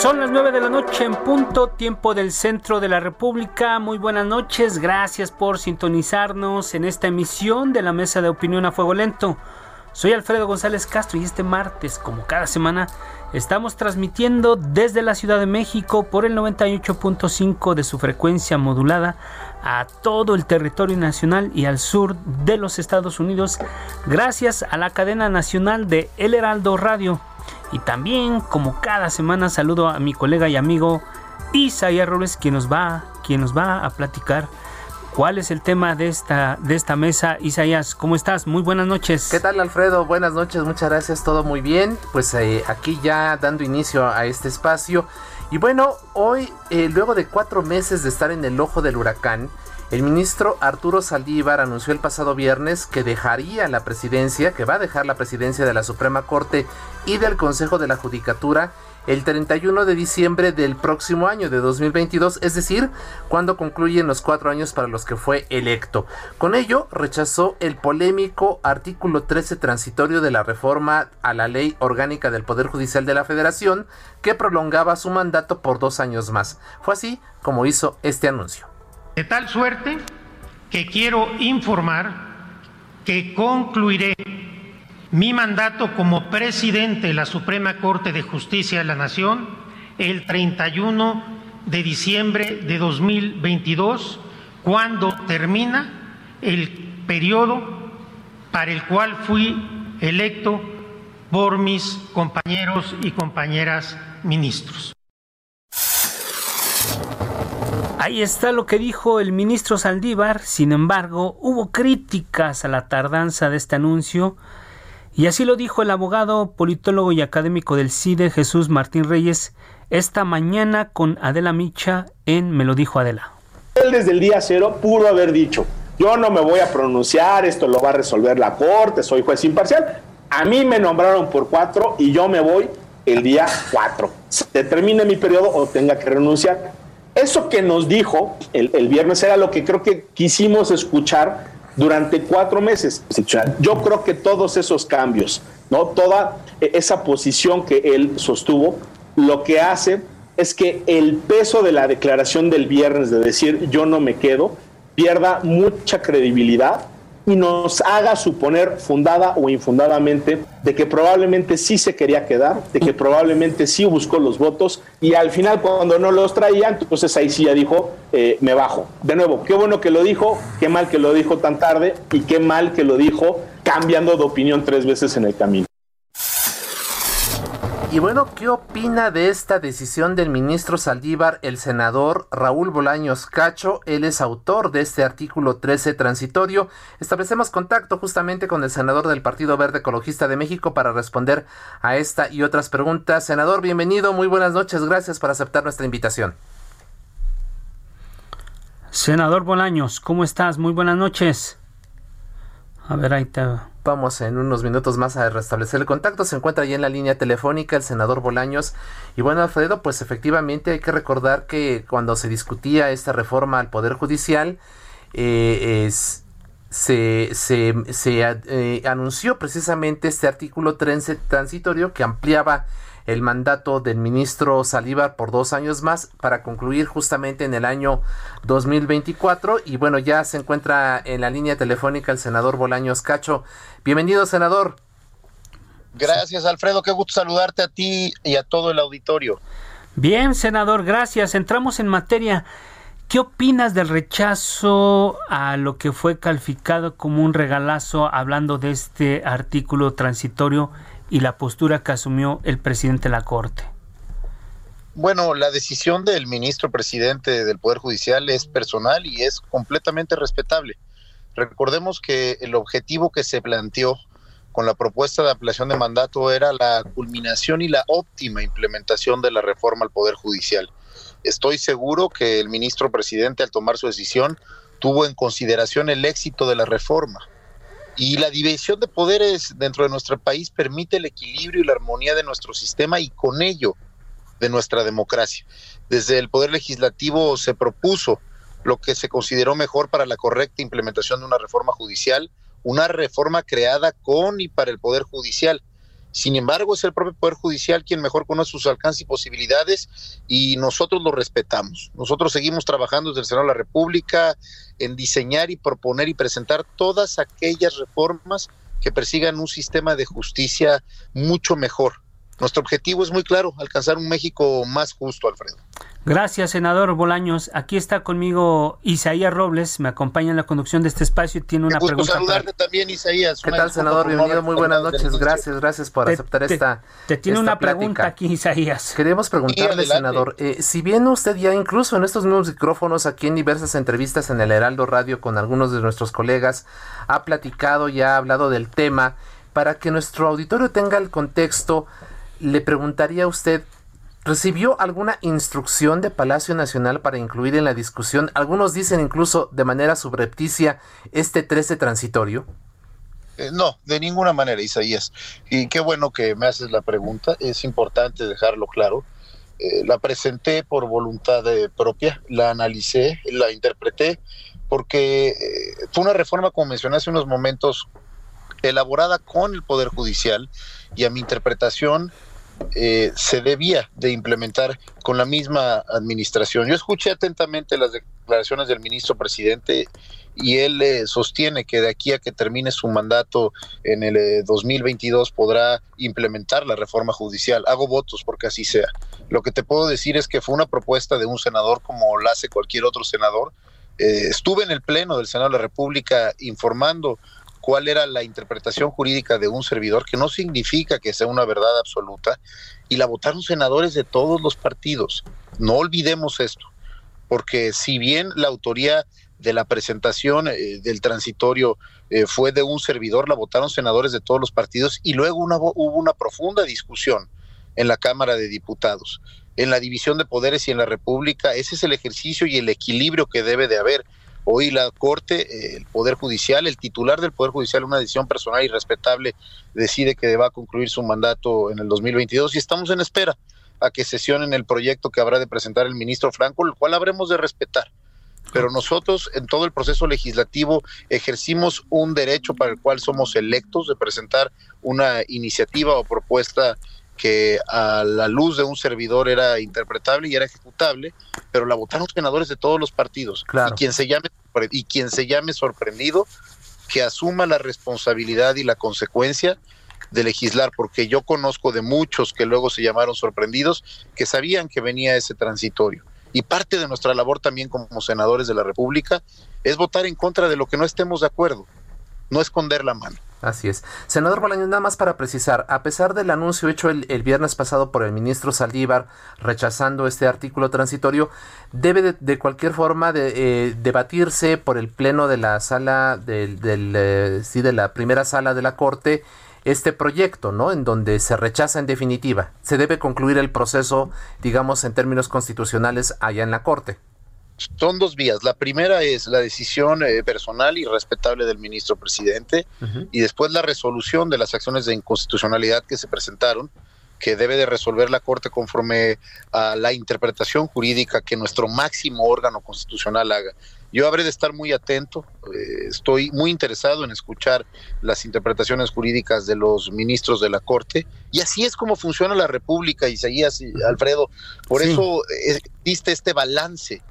Son las 9 de la noche en punto, tiempo del centro de la República. Muy buenas noches, gracias por sintonizarnos en esta emisión de la Mesa de Opinión a Fuego Lento. Soy Alfredo González Castro y este martes, como cada semana, estamos transmitiendo desde la Ciudad de México por el 98.5 de su frecuencia modulada a todo el territorio nacional y al sur de los Estados Unidos, gracias a la cadena nacional de El Heraldo Radio y también, como cada semana, saludo a mi colega y amigo Isaías Robles, quien nos va, quien nos va a platicar cuál es el tema de esta, de esta mesa. Isaías, ¿cómo estás? Muy buenas noches. ¿Qué tal, Alfredo? Buenas noches, muchas gracias, todo muy bien. Pues eh, aquí ya dando inicio a este espacio. Y bueno, hoy, eh, luego de cuatro meses de estar en el ojo del huracán, el ministro Arturo Saldívar anunció el pasado viernes que dejaría la presidencia, que va a dejar la presidencia de la Suprema Corte y del Consejo de la Judicatura el 31 de diciembre del próximo año de 2022, es decir, cuando concluyen los cuatro años para los que fue electo. Con ello, rechazó el polémico artículo 13 transitorio de la reforma a la ley orgánica del Poder Judicial de la Federación, que prolongaba su mandato por dos años más. Fue así como hizo este anuncio. De tal suerte que quiero informar que concluiré mi mandato como presidente de la Suprema Corte de Justicia de la Nación el 31 de diciembre de 2022, cuando termina el periodo para el cual fui electo por mis compañeros y compañeras ministros. Ahí está lo que dijo el ministro Saldívar. Sin embargo, hubo críticas a la tardanza de este anuncio. Y así lo dijo el abogado, politólogo y académico del CIDE, Jesús Martín Reyes, esta mañana con Adela Micha en Me lo dijo Adela. Él desde el día cero pudo haber dicho, yo no me voy a pronunciar, esto lo va a resolver la Corte, soy juez imparcial. A mí me nombraron por cuatro y yo me voy el día cuatro. Se termine mi periodo o tenga que renunciar. Eso que nos dijo el, el, viernes era lo que creo que quisimos escuchar durante cuatro meses. Yo creo que todos esos cambios, ¿no? Toda esa posición que él sostuvo, lo que hace es que el peso de la declaración del viernes de decir yo no me quedo pierda mucha credibilidad y nos haga suponer fundada o infundadamente de que probablemente sí se quería quedar, de que probablemente sí buscó los votos y al final cuando no los traían, entonces ahí sí ya dijo, eh, me bajo. De nuevo, qué bueno que lo dijo, qué mal que lo dijo tan tarde y qué mal que lo dijo cambiando de opinión tres veces en el camino. Y bueno, ¿qué opina de esta decisión del ministro Saldívar, el senador Raúl Bolaños Cacho? Él es autor de este artículo 13 transitorio. Establecemos contacto justamente con el senador del Partido Verde Ecologista de México para responder a esta y otras preguntas. Senador, bienvenido, muy buenas noches, gracias por aceptar nuestra invitación. Senador Bolaños, ¿cómo estás? Muy buenas noches. A ver, ahí te... Vamos en unos minutos más a restablecer el contacto. Se encuentra ahí en la línea telefónica el senador Bolaños. Y bueno, Alfredo, pues efectivamente hay que recordar que cuando se discutía esta reforma al Poder Judicial, eh, se, se eh, anunció precisamente este artículo transitorio que ampliaba el mandato del ministro Saldívar por dos años más para concluir justamente en el año 2024. Y bueno, ya se encuentra en la línea telefónica el senador Bolaños Cacho. Bienvenido, senador. Gracias, Alfredo. Qué gusto saludarte a ti y a todo el auditorio. Bien, senador, gracias. Entramos en materia. ¿Qué opinas del rechazo a lo que fue calificado como un regalazo hablando de este artículo transitorio y la postura que asumió el presidente de la Corte? Bueno, la decisión del ministro presidente del Poder Judicial es personal y es completamente respetable. Recordemos que el objetivo que se planteó con la propuesta de ampliación de mandato era la culminación y la óptima implementación de la reforma al Poder Judicial. Estoy seguro que el ministro presidente al tomar su decisión tuvo en consideración el éxito de la reforma. Y la división de poderes dentro de nuestro país permite el equilibrio y la armonía de nuestro sistema y con ello de nuestra democracia. Desde el Poder Legislativo se propuso lo que se consideró mejor para la correcta implementación de una reforma judicial, una reforma creada con y para el Poder Judicial. Sin embargo, es el propio Poder Judicial quien mejor conoce sus alcances y posibilidades y nosotros lo respetamos. Nosotros seguimos trabajando desde el Senado de la República en diseñar y proponer y presentar todas aquellas reformas que persigan un sistema de justicia mucho mejor. Nuestro objetivo es muy claro, alcanzar un México más justo, Alfredo. Gracias, senador Bolaños. Aquí está conmigo Isaías Robles, me acompaña en la conducción de este espacio y tiene una gusto pregunta. saludarte también, Isaías. ¿Qué tal, senador? Bienvenido, muy buenas noches. Gracias, gracias por Te- aceptar te- esta. Te tiene esta una plática. pregunta aquí, Isaías. Queríamos preguntarle, senador, eh, si bien usted ya incluso en estos mismos micrófonos, aquí en diversas entrevistas en el Heraldo Radio con algunos de nuestros colegas, ha platicado y ha hablado del tema, para que nuestro auditorio tenga el contexto, le preguntaría a usted, ¿recibió alguna instrucción de Palacio Nacional para incluir en la discusión, algunos dicen incluso de manera subrepticia, este 13 transitorio? Eh, no, de ninguna manera, Isaías. Y qué bueno que me haces la pregunta. Es importante dejarlo claro. Eh, la presenté por voluntad eh, propia, la analicé, la interpreté, porque fue una reforma, como mencioné hace unos momentos, elaborada con el Poder Judicial y a mi interpretación eh, se debía de implementar con la misma administración. Yo escuché atentamente las declaraciones del ministro presidente y él eh, sostiene que de aquí a que termine su mandato en el eh, 2022 podrá implementar la reforma judicial. Hago votos porque así sea. Lo que te puedo decir es que fue una propuesta de un senador como la hace cualquier otro senador. Eh, estuve en el Pleno del Senado de la República informando cuál era la interpretación jurídica de un servidor, que no significa que sea una verdad absoluta, y la votaron senadores de todos los partidos. No olvidemos esto, porque si bien la autoría de la presentación eh, del transitorio eh, fue de un servidor, la votaron senadores de todos los partidos y luego hubo una profunda discusión en la Cámara de Diputados. En la división de poderes y en la República, ese es el ejercicio y el equilibrio que debe de haber. Hoy la Corte, eh, el Poder Judicial, el titular del Poder Judicial, una decisión personal y respetable, decide que va a concluir su mandato en el 2022 y estamos en espera a que sesionen el proyecto que habrá de presentar el ministro Franco, el cual habremos de respetar. Pero nosotros en todo el proceso legislativo ejercimos un derecho para el cual somos electos de presentar una iniciativa o propuesta que a la luz de un servidor era interpretable y era ejecutable, pero la votaron senadores de todos los partidos. Claro. Y quien se llame y quien se llame sorprendido que asuma la responsabilidad y la consecuencia de legislar, porque yo conozco de muchos que luego se llamaron sorprendidos, que sabían que venía ese transitorio. Y parte de nuestra labor también como senadores de la República es votar en contra de lo que no estemos de acuerdo, no esconder la mano. Así es. Senador Bolaños, nada más para precisar, a pesar del anuncio hecho el, viernes pasado por el ministro Saldívar rechazando este artículo transitorio, debe de, de cualquier forma de, eh, debatirse por el pleno de la sala del, del eh, sí, de la primera sala de la Corte este proyecto, ¿no? En donde se rechaza en definitiva. Se debe concluir el proceso, digamos, en términos constitucionales allá en la Corte. Son dos vías. La primera es la decisión eh, personal y respetable del ministro presidente uh -huh. y después la resolución de las acciones de inconstitucionalidad que se presentaron, que debe de resolver la Corte conforme a la interpretación jurídica que nuestro máximo órgano constitucional haga. Yo habré de estar muy atento, eh, estoy muy interesado en escuchar las interpretaciones jurídicas de los ministros de la Corte, y así es como funciona la República, Isaías y Alfredo. Por eso existe este balance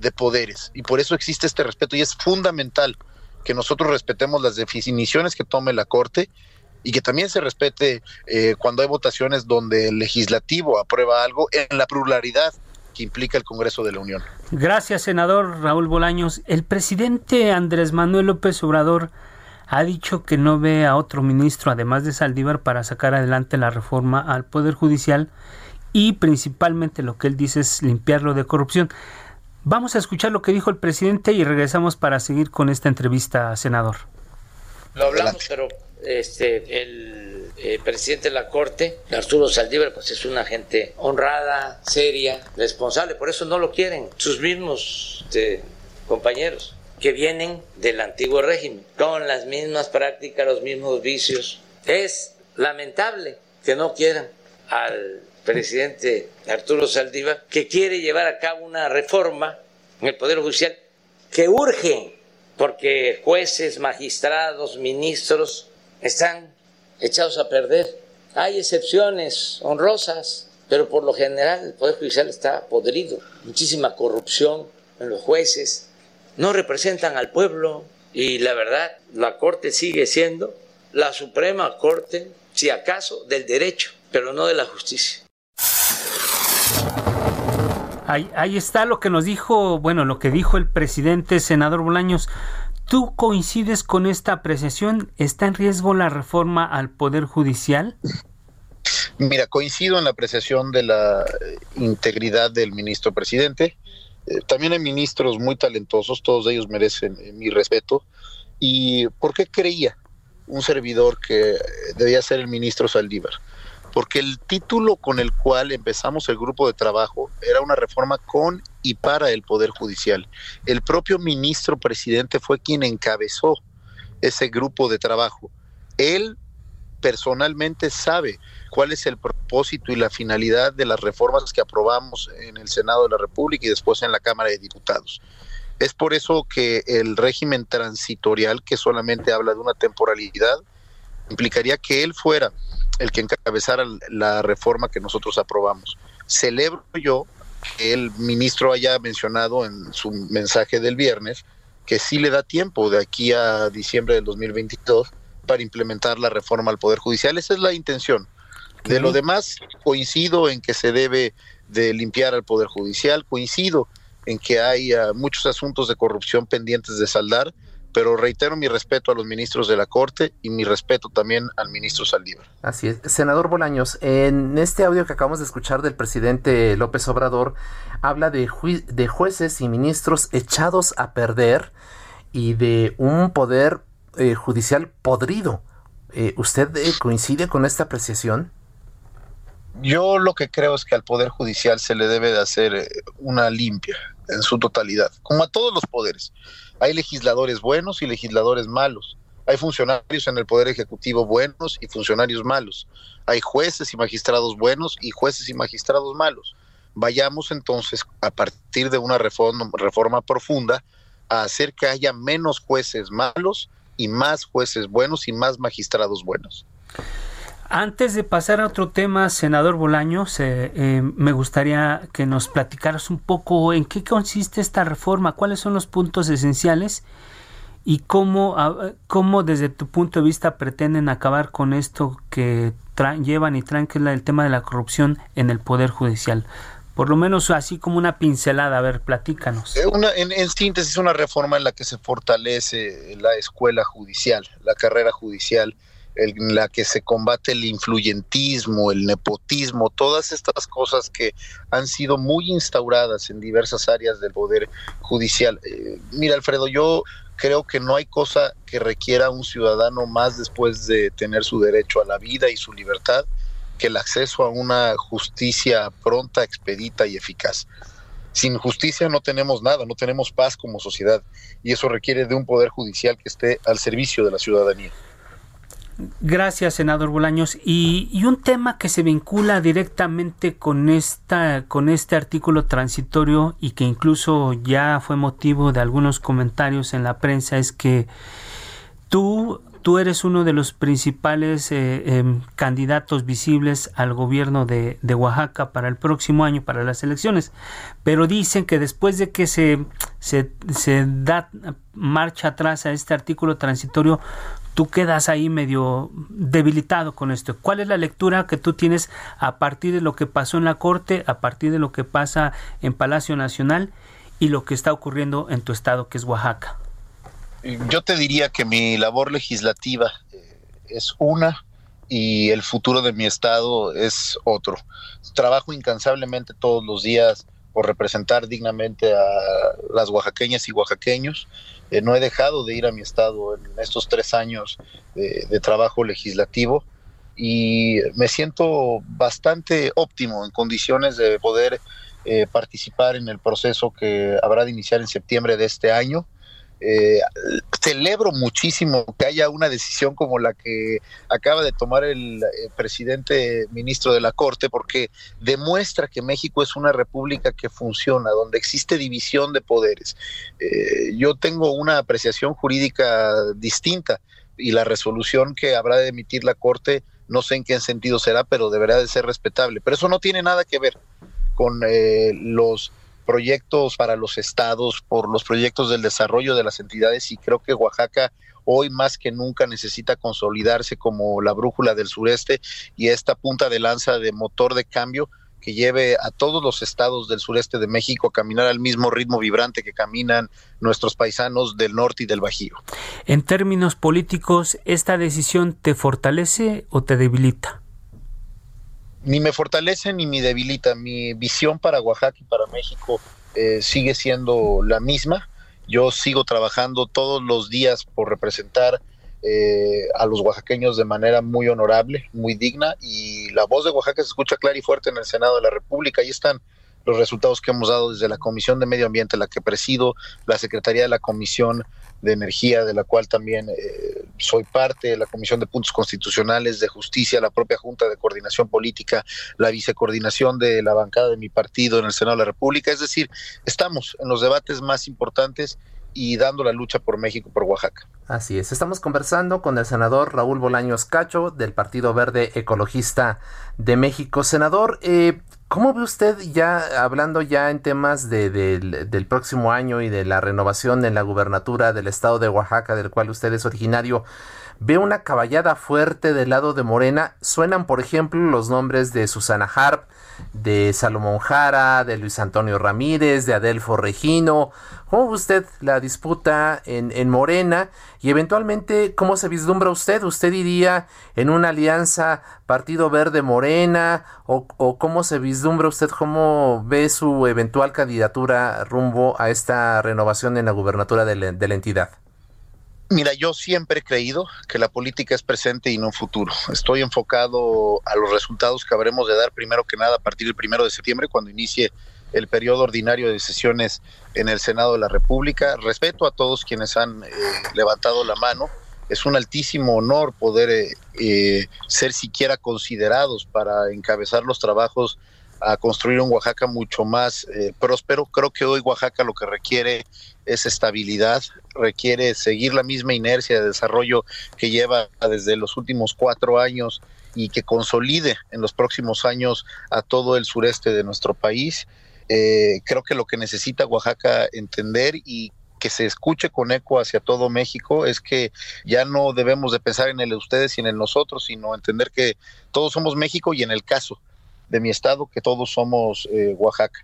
de poderes, y por eso existe este respeto, y es fundamental que nosotros respetemos las definiciones que tome la Corte y que también se respete eh, cuando hay votaciones donde el legislativo aprueba algo en la pluralidad que implica el Congreso de la Unión. Gracias, senador Raúl Bolaños. El presidente Andrés Manuel López Obrador ha dicho que no ve a otro ministro, además de Saldívar, para sacar adelante la reforma al Poder Judicial y principalmente lo que él dice es limpiarlo de corrupción. Vamos a escuchar lo que dijo el presidente y regresamos para seguir con esta entrevista, senador. Lo hablamos, pero este, el eh, presidente de la Corte, Arturo Saldívar, pues es una gente honrada, seria, responsable, por eso no lo quieren sus mismos este, compañeros que vienen del antiguo régimen, con las mismas prácticas, los mismos vicios. Es lamentable que no quieran al presidente Arturo Saldívar, que quiere llevar a cabo una reforma en el Poder Judicial que urge, porque jueces, magistrados, ministros están echados a perder. Hay excepciones honrosas, pero por lo general el Poder Judicial está podrido. Muchísima corrupción en los jueces. No representan al pueblo y la verdad, la Corte sigue siendo la Suprema Corte, si acaso, del derecho, pero no de la justicia. Ahí, está lo que nos dijo, bueno, lo que dijo el presidente senador Bolaños. ¿Tú coincides con esta apreciación? ¿Está en riesgo la reforma al Poder Judicial? Mira, coincido en la apreciación de la eh, integridad del ministro presidente. Eh, también hay ministros muy talentosos, todos ellos merecen eh, mi respeto. ¿Y por qué creía un servidor que debía ser el ministro Saldívar? Porque el título con el cual empezamos el grupo de trabajo era una reforma con y para el Poder Judicial. El propio ministro presidente fue quien encabezó ese grupo de trabajo. Él personalmente sabe cuál es el propósito y la finalidad de las reformas que aprobamos en el Senado de la República y después en la Cámara de Diputados. Es por eso que el régimen transitorial, que solamente habla de una temporalidad, implicaría que él fuera el que encabezara la reforma que nosotros aprobamos. Celebro yo que el ministro haya mencionado en su mensaje del viernes que sí le da tiempo de aquí a diciembre del 2022 para implementar la reforma al Poder Judicial. Esa es la intención. De lo demás, coincido en que se debe de limpiar al Poder Judicial, coincido en que hay ah, muchos asuntos de corrupción pendientes de saldar, pero reitero mi respeto a los ministros de la Corte y mi respeto también al ministro Saldívar. Así es. Senador Bolaños, en este audio que acabamos de escuchar del presidente López Obrador, habla de, de jueces y ministros echados a perder y de un poder eh, judicial podrido. Eh, ¿Usted eh, coincide con esta apreciación? Yo lo que creo es que al Poder Judicial se le debe de hacer una limpia en su totalidad, como a todos los poderes. Hay legisladores buenos y legisladores malos. Hay funcionarios en el Poder Ejecutivo buenos y funcionarios malos. Hay jueces y magistrados buenos y jueces y magistrados malos. Vayamos entonces, a partir de una reforma, profunda, a hacer que haya menos jueces malos y más jueces buenos y más magistrados buenos. Antes de pasar a otro tema, senador Bolaños, eh, me gustaría que nos platicaras un poco en qué consiste esta reforma, cuáles son los puntos esenciales y cómo, cómo desde tu punto de vista pretenden acabar con esto que llevan y traen, que es el tema de la corrupción en el Poder Judicial. Por lo menos así como una pincelada, a ver, platícanos. Eh, una, en, en síntesis, una reforma en la que se fortalece la escuela judicial, la carrera judicial, en la que se combate el influyentismo, el nepotismo, todas estas cosas que han sido muy instauradas en diversas áreas del poder judicial. Eh, mira, Alfredo, yo creo que no hay cosa que requiera un ciudadano más después de tener su derecho a la vida y su libertad que el acceso a una justicia pronta, expedita y eficaz. Sin justicia no tenemos nada, no tenemos paz como sociedad y eso requiere de un poder judicial que esté al servicio de la ciudadanía. Gracias, senador Bolaños. Y, un tema que se vincula directamente con esta, con este artículo transitorio y que incluso ya fue motivo de algunos comentarios en la prensa es que tú tú eres uno de los principales eh, em, candidatos visibles al gobierno de, Oaxaca para el próximo año, para las elecciones. Pero dicen que después de que se, se, se da marcha atrás a este artículo transitorio, tú quedas ahí medio debilitado con esto. ¿Cuál es la lectura que tú tienes a partir de lo que pasó en la Corte, a partir de lo que pasa en Palacio Nacional y lo que está ocurriendo en tu estado, que es Oaxaca? Yo te diría que mi labor legislativa eh, es una y el futuro de mi estado es otro. Trabajo incansablemente todos los días por representar dignamente a las oaxaqueñas y oaxaqueños. Eh, no he dejado de ir a mi estado en estos tres años de, trabajo legislativo y me siento bastante óptimo en condiciones de poder eh, participar en el proceso que habrá de iniciar en septiembre de este año eh, celebro muchísimo que haya una decisión como la que acaba de tomar el, eh, presidente ministro de la Corte, porque demuestra que México es una república que funciona, donde existe división de poderes. Eh, yo tengo una apreciación jurídica distinta y la resolución que habrá de emitir la Corte, no sé en qué sentido será, pero deberá de ser respetable. Pero eso no tiene nada que ver con los proyectos para los estados, por los proyectos del desarrollo de las entidades y creo que Oaxaca hoy más que nunca necesita consolidarse como la brújula del sureste y esta punta de lanza de motor de cambio que lleve a todos los estados del sureste de México a caminar al mismo ritmo vibrante que caminan nuestros paisanos del norte y del Bajío. En términos políticos, ¿esta decisión te fortalece o te debilita? Ni me fortalece ni me debilita. Mi visión para Oaxaca y para México eh, sigue siendo la misma. Yo sigo trabajando todos los días por representar eh, a los oaxaqueños de manera muy honorable, muy digna y la voz de Oaxaca se escucha clara y fuerte en el Senado de la República. Ahí están los resultados que hemos dado desde la Comisión de Medio Ambiente, la que presido, la Secretaría de la Comisión de Energía, de la cual también eh, soy parte, la Comisión de Puntos Constitucionales, de Justicia, la propia Junta de Coordinación Política, la vicecoordinación de la bancada de mi partido en el Senado de la República. Es decir, estamos en los debates más importantes y dando la lucha por México, por Oaxaca. Así es, estamos conversando con el senador Raúl Bolaños Cacho del Partido Verde Ecologista de México. Senador, eh, ¿Cómo ve usted ya, hablando ya en temas de, del próximo año y de la renovación en la gubernatura del estado de Oaxaca, del cual usted es originario, ve una caballada fuerte del lado de Morena? Suenan, por ejemplo, los nombres de Susana Harp, de Salomón Jara, de Luis Antonio Ramírez, de Adelfo Regino. ¿Cómo usted la disputa en, en Morena? Y eventualmente, ¿cómo se vislumbra usted? ¿Usted iría en una alianza Partido Verde Morena? ¿O, o cómo se vislumbra usted? ¿Cómo ve su eventual candidatura rumbo a esta renovación en la gubernatura de la entidad? Mira, yo siempre he creído que la política es presente y no futuro. Estoy enfocado a los resultados que habremos de dar primero que nada a partir del primero de septiembre, cuando inicie el periodo ordinario de sesiones en el Senado de la República. Respeto a todos quienes han eh, levantado la mano. Es un altísimo honor poder eh, eh, ser siquiera considerados para encabezar los trabajos a construir un Oaxaca mucho más próspero. Creo que hoy Oaxaca lo que requiere es estabilidad, requiere seguir la misma inercia de desarrollo que lleva desde los últimos cuatro años y que consolide en los próximos años a todo el sureste de nuestro país. Eh, creo que lo que necesita Oaxaca entender y que se escuche con eco hacia todo México es que ya no debemos de pensar en el de ustedes y en el nosotros, sino entender que todos somos México y en el caso de mi estado que todos somos eh, Oaxaca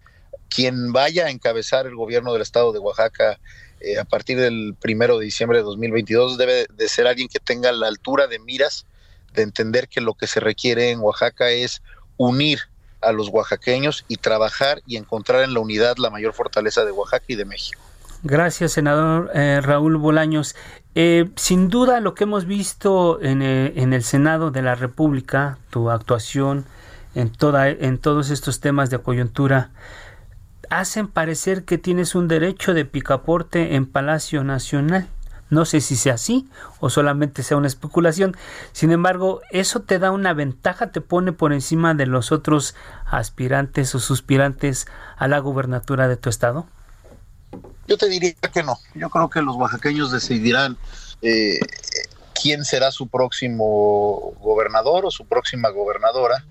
quien vaya a encabezar el gobierno del estado de Oaxaca eh, a partir del primero de diciembre de 2022 debe de ser alguien que tenga la altura de miras de entender que lo que se requiere en Oaxaca es unir a los oaxaqueños y trabajar y encontrar en la unidad la mayor fortaleza de Oaxaca y de México. Gracias, senador eh, Raúl Bolaños. Eh, sin duda, lo que hemos visto en, en, el Senado de la República, tu actuación en, toda, en todos estos temas de coyuntura, hacen parecer que tienes un derecho de picaporte en Palacio Nacional. No sé si sea así o solamente sea una especulación. Sin embargo, eso te da una ventaja, te pone por encima de los otros aspirantes o suspirantes a la gubernatura de tu estado. Yo te diría que no. Yo creo que los oaxaqueños decidirán eh, quién será su próximo gobernador o su próxima gobernadora.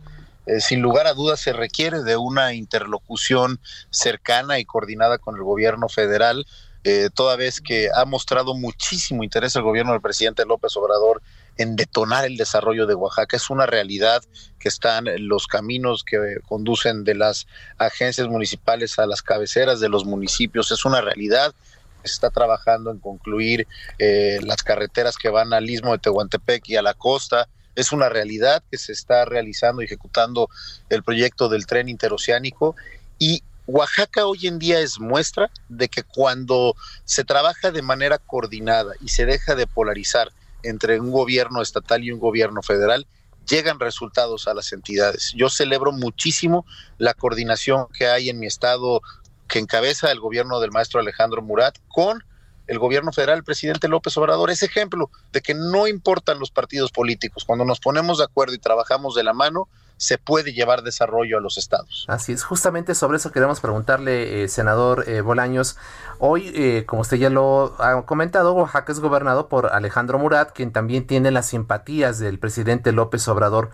Eh, sin lugar a dudas se requiere de una interlocución cercana y coordinada con el gobierno federal, eh, toda vez que ha mostrado muchísimo interés el gobierno del presidente López Obrador en detonar el desarrollo de Oaxaca. Es una realidad que están los caminos que conducen de las agencias municipales a las cabeceras de los municipios. Es una realidad se está trabajando en concluir eh, las carreteras que van al istmo de Tehuantepec y a la costa. Es una realidad que se está realizando y ejecutando el proyecto del tren interoceánico y Oaxaca hoy en día es muestra de que cuando se trabaja de manera coordinada y se deja de polarizar entre un gobierno estatal y un gobierno federal, llegan resultados a las entidades. Yo celebro muchísimo la coordinación que hay en mi estado que encabeza el gobierno del maestro Alejandro Murat con el gobierno federal, el presidente López Obrador, es ejemplo de que no importan los partidos políticos. Cuando nos ponemos de acuerdo y trabajamos de la mano, se puede llevar desarrollo a los estados. Así es, justamente sobre eso queremos preguntarle, eh, senador eh, Bolaños. Hoy, eh, como usted ya lo ha comentado, Oaxaca es gobernado por Alejandro Murat, quien también tiene las simpatías del presidente López Obrador.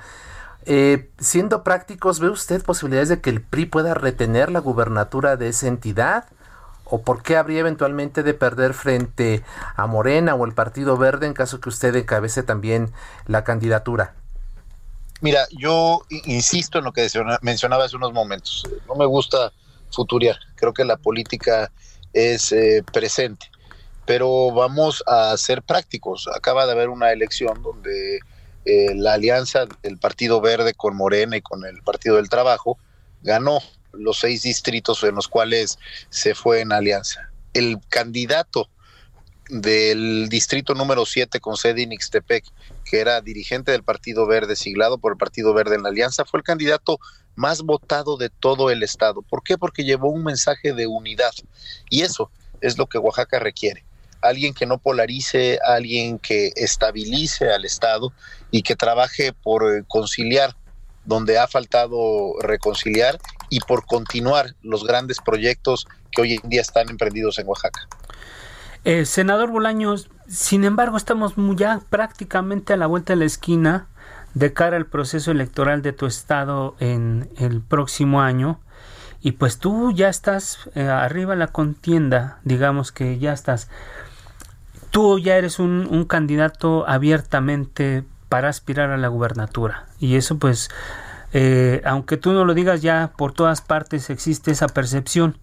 Eh, siendo prácticos, ¿ve usted posibilidades de que el PRI pueda retener la gubernatura de esa entidad? ¿O por qué habría eventualmente de perder frente a Morena o el Partido Verde en caso que usted encabece también la candidatura? Mira, yo insisto en lo que mencionaba hace unos momentos. No me gusta futuriar. Creo que la política es eh, presente. Pero vamos a ser prácticos. Acaba de haber una elección donde eh, la alianza del Partido Verde con Morena y con el Partido del Trabajo ganó los seis distritos en los cuales se fue en alianza. El candidato del distrito número 7 con sede en Ixtepec, que era dirigente del Partido Verde, siglado por el Partido Verde en la alianza, fue el candidato más votado de todo el estado. ¿Por qué? Porque llevó un mensaje de unidad. Y eso es lo que Oaxaca requiere alguien que no polarice, alguien que estabilice al Estado y que trabaje por eh, conciliar donde ha faltado reconciliar y por continuar los grandes proyectos que hoy en día están emprendidos en Oaxaca. Eh, senador Bolaños, sin embargo, estamos ya prácticamente a la vuelta de la esquina de cara al proceso electoral de tu estado en el próximo año. Y pues tú ya estás eh, arriba la contienda, digamos que ya estás tú ya eres un, candidato abiertamente para aspirar a la gubernatura. Y eso pues, eh, aunque tú no lo digas ya, por todas partes existe esa percepción.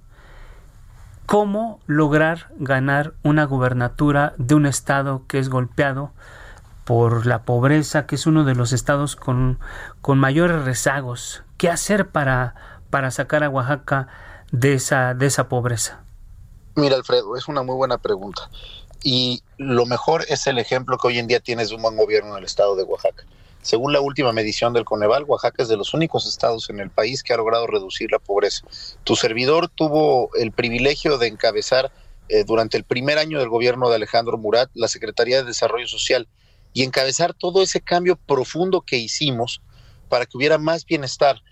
¿Cómo lograr ganar una gubernatura de un estado que es golpeado por la pobreza, que es uno de los estados con, con mayores rezagos? ¿Qué hacer para, para sacar a Oaxaca de esa, de esa pobreza? Mira, Alfredo, es una muy buena pregunta y lo mejor es el ejemplo que hoy en día tienes de un buen gobierno en el estado de Oaxaca. Según la última medición del Coneval, Oaxaca es de los únicos estados en el país que ha logrado reducir la pobreza. Tu servidor tuvo el privilegio de encabezar eh, durante el primer año del gobierno de Alejandro Murat la Secretaría de Desarrollo Social y encabezar todo ese cambio profundo que hicimos para que hubiera más bienestar,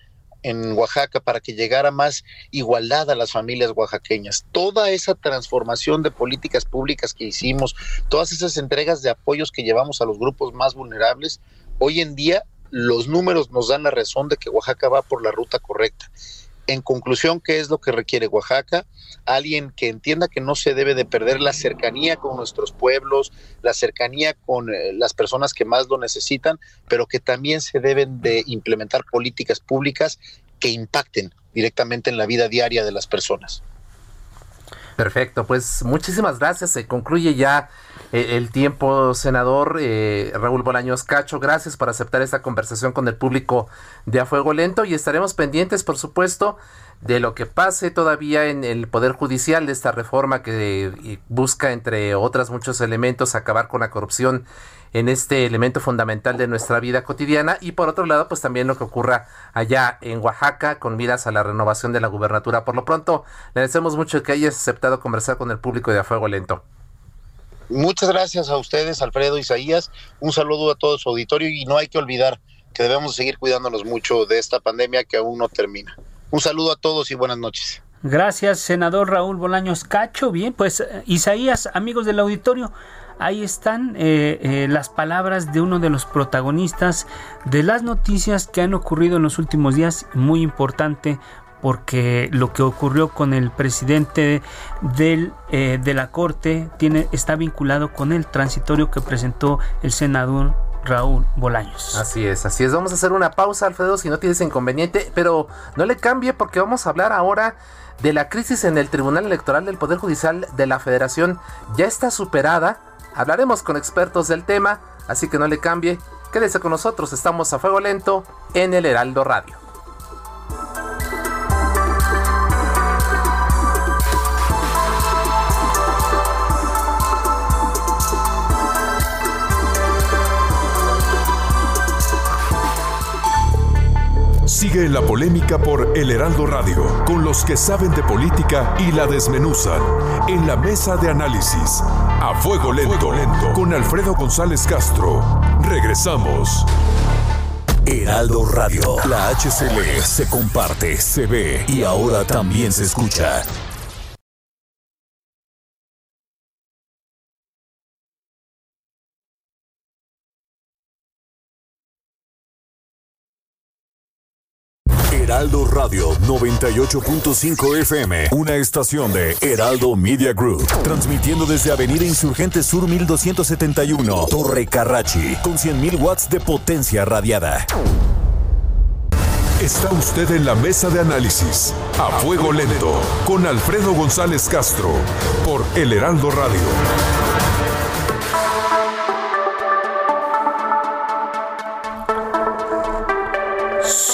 en Oaxaca para que llegara más igualdad a las familias oaxaqueñas. Toda esa transformación de políticas públicas que hicimos, todas esas entregas de apoyos que llevamos a los grupos más vulnerables, hoy en día los números nos dan la razón de que Oaxaca va por la ruta correcta. En conclusión, ¿qué es lo que requiere Oaxaca? Alguien que entienda que no se debe de perder la cercanía con nuestros pueblos, la cercanía con eh, las personas que más lo necesitan, pero que también se deben de implementar políticas públicas que impacten directamente en la vida diaria de las personas. Perfecto, pues muchísimas gracias. Se concluye ya el tiempo, senador eh, Raúl Bolaños Cacho. Gracias por aceptar esta conversación con el público de A Fuego Lento y estaremos pendientes, por supuesto, de lo que pase todavía en el Poder Judicial de esta reforma que eh, busca, entre otros muchos elementos, acabar con la corrupción en este elemento fundamental de nuestra vida cotidiana y por otro lado pues también lo que ocurra allá en Oaxaca con miras a la renovación de la gubernatura. Por lo pronto le agradecemos mucho que hayas aceptado conversar con el público de A Fuego Lento. Muchas gracias a ustedes, Alfredo Isaías. Un saludo a todo su auditorio y no hay que olvidar que debemos seguir cuidándonos mucho de esta pandemia que aún no termina. Un saludo a todos y buenas noches. Gracias, senador Raúl Bolaños Cacho. Bien, pues Isaías, amigos del auditorio, ahí están eh, eh, las palabras de uno de los protagonistas de las noticias que han ocurrido en los últimos días, muy importante porque lo que ocurrió con el presidente del, eh, de la Corte tiene, está vinculado con el transitorio que presentó el senador Raúl Bolaños. Así es, así es. Vamos a hacer una pausa, Alfredo, si no tienes inconveniente, pero no le cambie porque vamos a hablar ahora de la crisis en el Tribunal Electoral del Poder Judicial de la Federación. Ya está superada. Hablaremos con expertos del tema, así que no le cambie. Quédese con nosotros, estamos a fuego lento en el Heraldo Radio. Sigue en la polémica por El Heraldo Radio, con los que saben de política y la desmenuzan. En la mesa de análisis, a fuego lento, lento, con Alfredo González Castro. Regresamos. Heraldo Radio, la HCL se comparte, se ve y ahora también se escucha. Heraldo Radio 98.5 FM, una estación de Heraldo Media Group, transmitiendo desde Avenida Insurgente Sur 1271, Torre Carrachi, con 100.000 watts de potencia radiada. Está usted en la mesa de análisis, a fuego lento, con Alfredo González Castro, por El Heraldo Radio.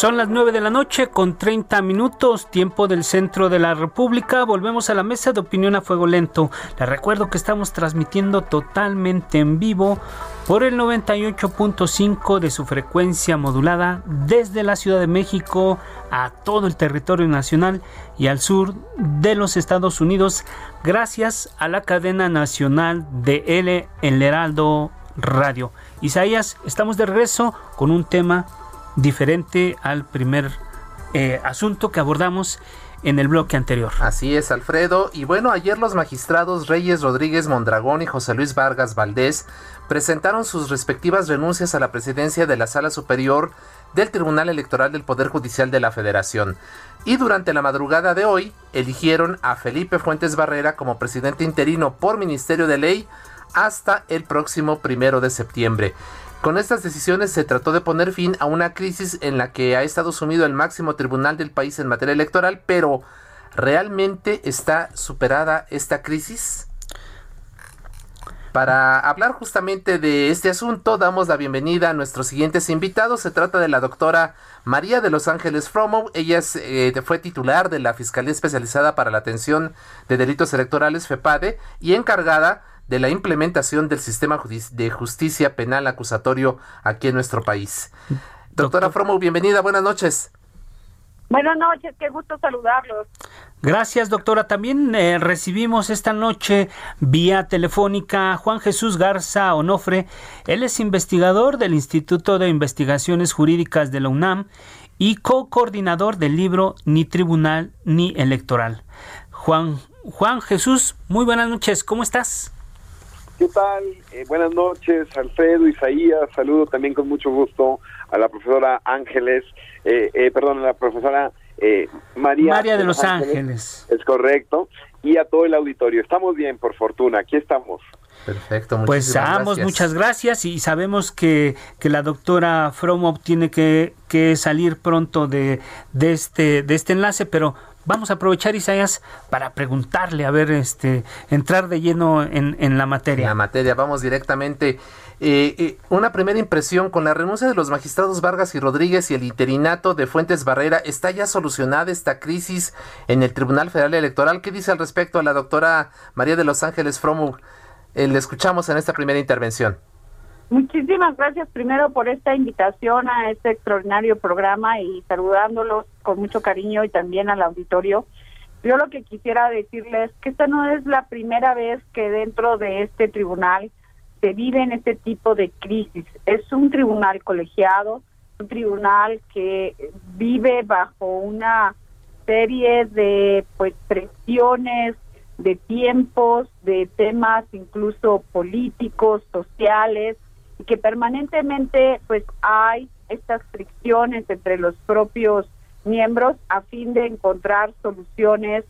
Son las 9 de la noche con 30 minutos, tiempo del centro de la República. Volvemos a la mesa de opinión a fuego lento. Les recuerdo que estamos transmitiendo totalmente en vivo por el 98.5 de su frecuencia modulada desde la Ciudad de México a todo el territorio nacional y al sur de los Estados Unidos gracias a la cadena nacional de L El Heraldo Radio. Isaías, estamos de regreso con un tema diferente al primer eh, asunto que abordamos en el bloque anterior. Así es, Alfredo. Y bueno, ayer los magistrados Reyes Rodríguez Mondragón y José Luis Vargas Valdés presentaron sus respectivas renuncias a la presidencia de la Sala Superior del Tribunal Electoral del Poder Judicial de la Federación. Y durante la madrugada de hoy eligieron a Felipe Fuentes Barrera como presidente interino por Ministerio de Ley hasta el próximo primero de septiembre. Con estas decisiones se trató de poner fin a una crisis en la que ha estado sumido el máximo tribunal del país en materia electoral, pero ¿realmente está superada esta crisis? Para hablar justamente de este asunto, damos la bienvenida a nuestros siguientes invitados. Se trata de la doctora María de Los Ángeles Fromo. Ella eh, fue titular de la Fiscalía Especializada para la Atención de Delitos Electorales, FEPADE, y encargada de la implementación del sistema de justicia penal acusatorio aquí en nuestro país. Doctora Fromo, bienvenida, buenas noches. Buenas noches, qué gusto saludarlos. Gracias, doctora. También eh, recibimos esta noche vía telefónica a Juan Jesús Garza Onofre. Él es investigador del Instituto de Investigaciones Jurídicas de la UNAM y co-coordinador del libro Ni Tribunal ni Electoral. Juan, Juan Jesús, muy buenas noches, ¿cómo estás? ¿Qué tal? Eh, buenas noches, Alfredo, Isaías. Saludo también con mucho gusto a la profesora Ángeles, eh, eh, perdón, a la profesora María, María de los Ángeles. Es correcto. Y a todo el auditorio. Estamos bien, por fortuna. Aquí estamos. Perfecto, Pues ambos, muchas gracias y sabemos que, que la doctora Fromo tiene que, que salir pronto de, de, este, de este enlace, pero vamos a aprovechar, Isaías, para preguntarle, a ver, este, entrar de lleno en, en la materia. la materia, vamos directamente. Eh, eh, una primera impresión, con la renuncia de los magistrados Vargas y Rodríguez y el interinato de Fuentes Barrera, ¿está ya solucionada esta crisis en el Tribunal Federal Electoral? ¿Qué dice al respecto a la doctora María de los Ángeles Fromo? Eh, le escuchamos en esta primera intervención. Muchísimas gracias primero por esta invitación a este extraordinario programa y saludándolos con mucho cariño y también al auditorio. Yo lo que quisiera decirles es que esta no es la primera vez que dentro de este tribunal se vive en este tipo de crisis. Es un tribunal colegiado, un tribunal que vive bajo una serie de pues presiones, de tiempos, de temas incluso políticos, sociales, que permanentemente pues hay estas fricciones entre los propios miembros a fin de encontrar soluciones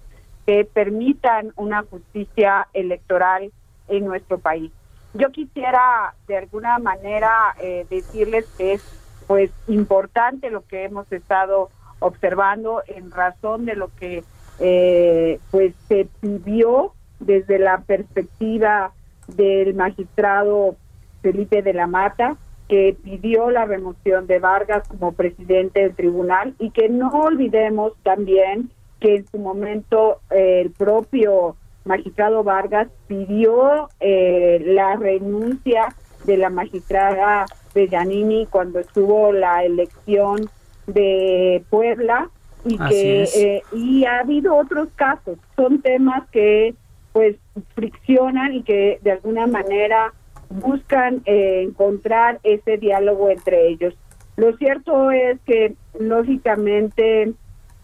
que permitan una justicia electoral en nuestro país. Yo quisiera de alguna manera eh, decirles que es pues importante lo que hemos estado observando en razón de lo que eh, pues se pidió desde la perspectiva del magistrado Felipe de la Mata, que pidió la remoción de Vargas como presidente del tribunal y que no olvidemos también que en su momento eh, el propio magistrado Vargas pidió eh, la renuncia de la magistrada Bellanini cuando estuvo la elección de Puebla y que eh, y ha habido otros casos. Son temas que pues friccionan y que de alguna manera buscan eh, encontrar ese diálogo entre ellos. Lo cierto es que lógicamente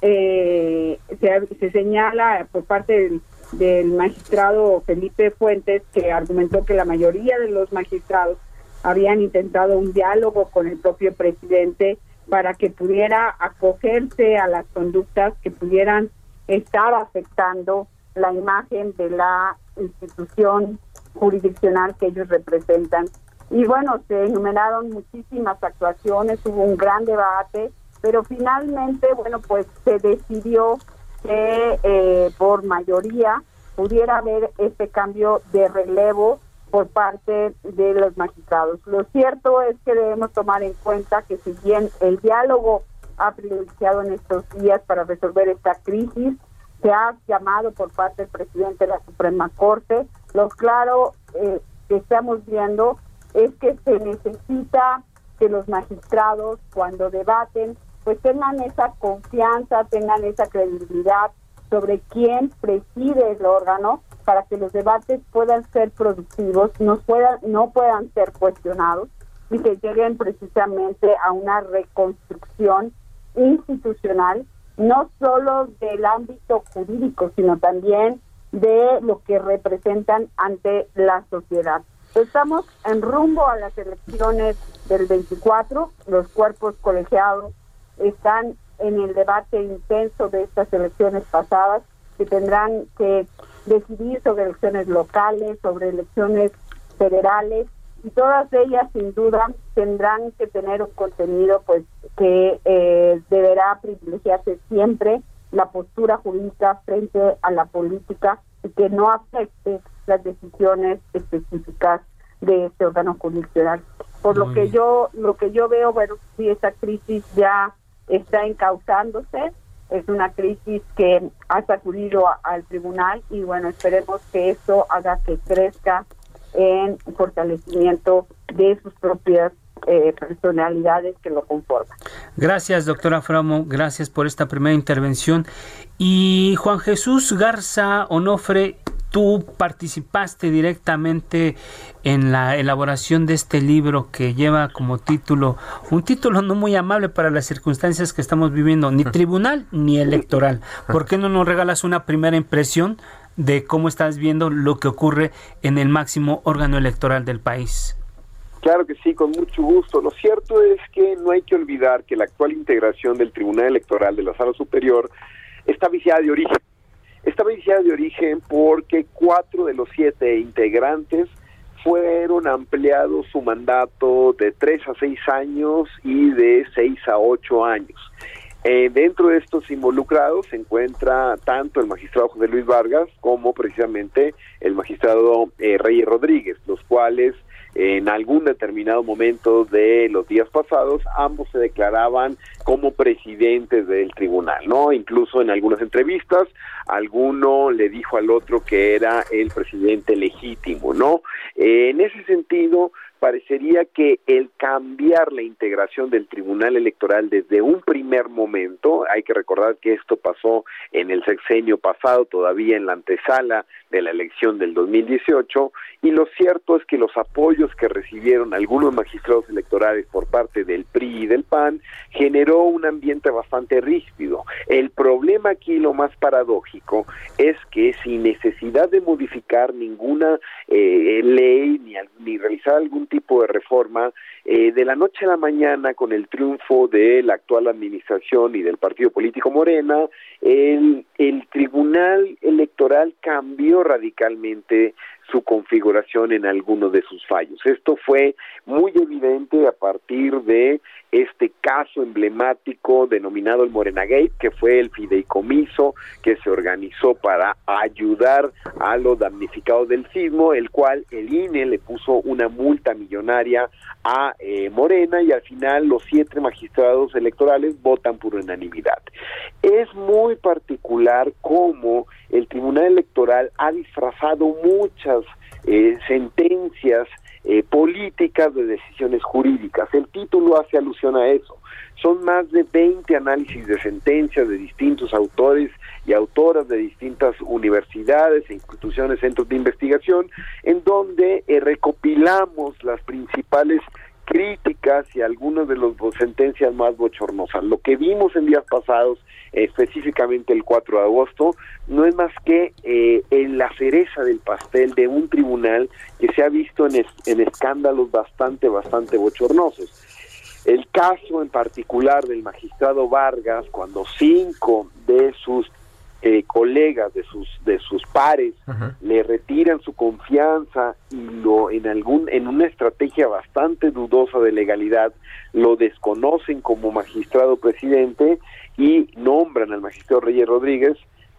eh, se, se, señala por parte del, del magistrado Felipe Fuentes que argumentó que la mayoría de los magistrados habían intentado un diálogo con el propio presidente para que pudiera acogerse a las conductas que pudieran estar afectando la imagen de la institución jurisdiccional que ellos representan. Y bueno, se enumeraron muchísimas actuaciones, hubo un gran debate, pero finalmente, bueno, pues se decidió que eh, por mayoría pudiera haber este cambio de relevo por parte de los magistrados. Lo cierto es que debemos tomar en cuenta que si bien el diálogo ha privilegiado en estos días para resolver esta crisis, se ha llamado por parte del presidente de la Suprema Corte, lo claro eh, que estamos viendo es que se necesita que los magistrados cuando debaten pues tengan esa confianza, tengan esa credibilidad sobre quién preside el órgano para que los debates puedan ser productivos, no puedan, no puedan ser cuestionados y que lleguen precisamente a una reconstrucción institucional, no solo del ámbito jurídico, sino también de lo que representan ante la sociedad. Estamos en rumbo a las elecciones del 24, los cuerpos colegiados están en el debate intenso de estas elecciones pasadas que tendrán que decidir sobre elecciones locales, sobre elecciones federales y todas ellas sin duda tendrán que tener un contenido pues que eh, deberá privilegiarse siempre la postura jurídica frente a la política y que no afecte las decisiones específicas de este órgano jurisdiccional. Por lo que yo lo que yo veo, bueno, si esta crisis ya está encauzándose, es una crisis que ha sacudido al tribunal y bueno, esperemos que esto haga que crezca en fortalecimiento de sus propias eh, personalidades que lo conforman. Gracias, doctora Framo, gracias por esta primera intervención. Y Juan Jesús Garza Onofre, tú participaste directamente en la elaboración de este libro que lleva como título, un título no muy amable para las circunstancias que estamos viviendo, ni tribunal ni electoral. ¿Por qué no nos regalas una primera impresión de cómo estás viendo lo que ocurre en el máximo órgano electoral del país? Claro que sí, con mucho gusto. Lo cierto es que no hay que olvidar que la actual integración del Tribunal Electoral de la Sala Superior está viciada de origen esta viciada de origen porque cuatro de los siete integrantes fueron ampliados su mandato de tres a seis años y de seis a ocho años. Eh, dentro de estos involucrados se encuentra tanto el magistrado José Luis Vargas como precisamente el magistrado eh, Reyes Rodríguez, los cuales en algún determinado momento de los días pasados, ambos se declaraban como presidentes del tribunal, ¿no? Incluso en algunas entrevistas, alguno le dijo al otro que era el presidente legítimo, ¿no? en ese sentido, parecería que el cambiar la integración del Tribunal Electoral desde un primer momento, hay que recordar que esto pasó en el sexenio pasado, todavía en la antesala de la elección del 2018, y lo cierto es que los apoyos que recibieron algunos magistrados electorales por parte del PRI y del PAN generó un ambiente bastante ríspido. El problema aquí, lo más paradójico, es que sin necesidad de modificar ninguna eh, ley ni, ni realizar algún tipo de reforma, eh, de la noche a la mañana, con el triunfo de la actual administración y del partido político Morena, el, el Tribunal Electoral cambió radicalmente su configuración en alguno de sus fallos. Esto fue muy evidente a partir de este caso emblemático denominado el Morena Gate, que fue el fideicomiso que se organizó para ayudar a los damnificados del sismo, el cual el INE le puso una multa millonaria a eh, Morena y al final los siete magistrados electorales votan por unanimidad. Es muy particular cómo el Tribunal Electoral ha disfrazado muchas eh, sentencias eh, políticas de decisiones jurídicas. El título hace alusión a eso. Son más de 20 análisis de sentencias de distintos autores y autoras de distintas universidades e instituciones, centros de investigación, en donde eh, recopilamos las principales críticas y algunas de las sentencias más bochornosas. Lo que vimos en días pasados, específicamente el 4 de agosto, no es más que eh, en la cereza del pastel de un tribunal que se ha visto en, en escándalos bastante, bastante bochornosos. El caso en particular del magistrado Vargas, cuando cinco de sus eh, colegas de sus de sus pares le retiran su confianza y lo en algún en una estrategia bastante dudosa de legalidad lo desconocen como magistrado presidente y nombran al magistrado Reyes Rodríguez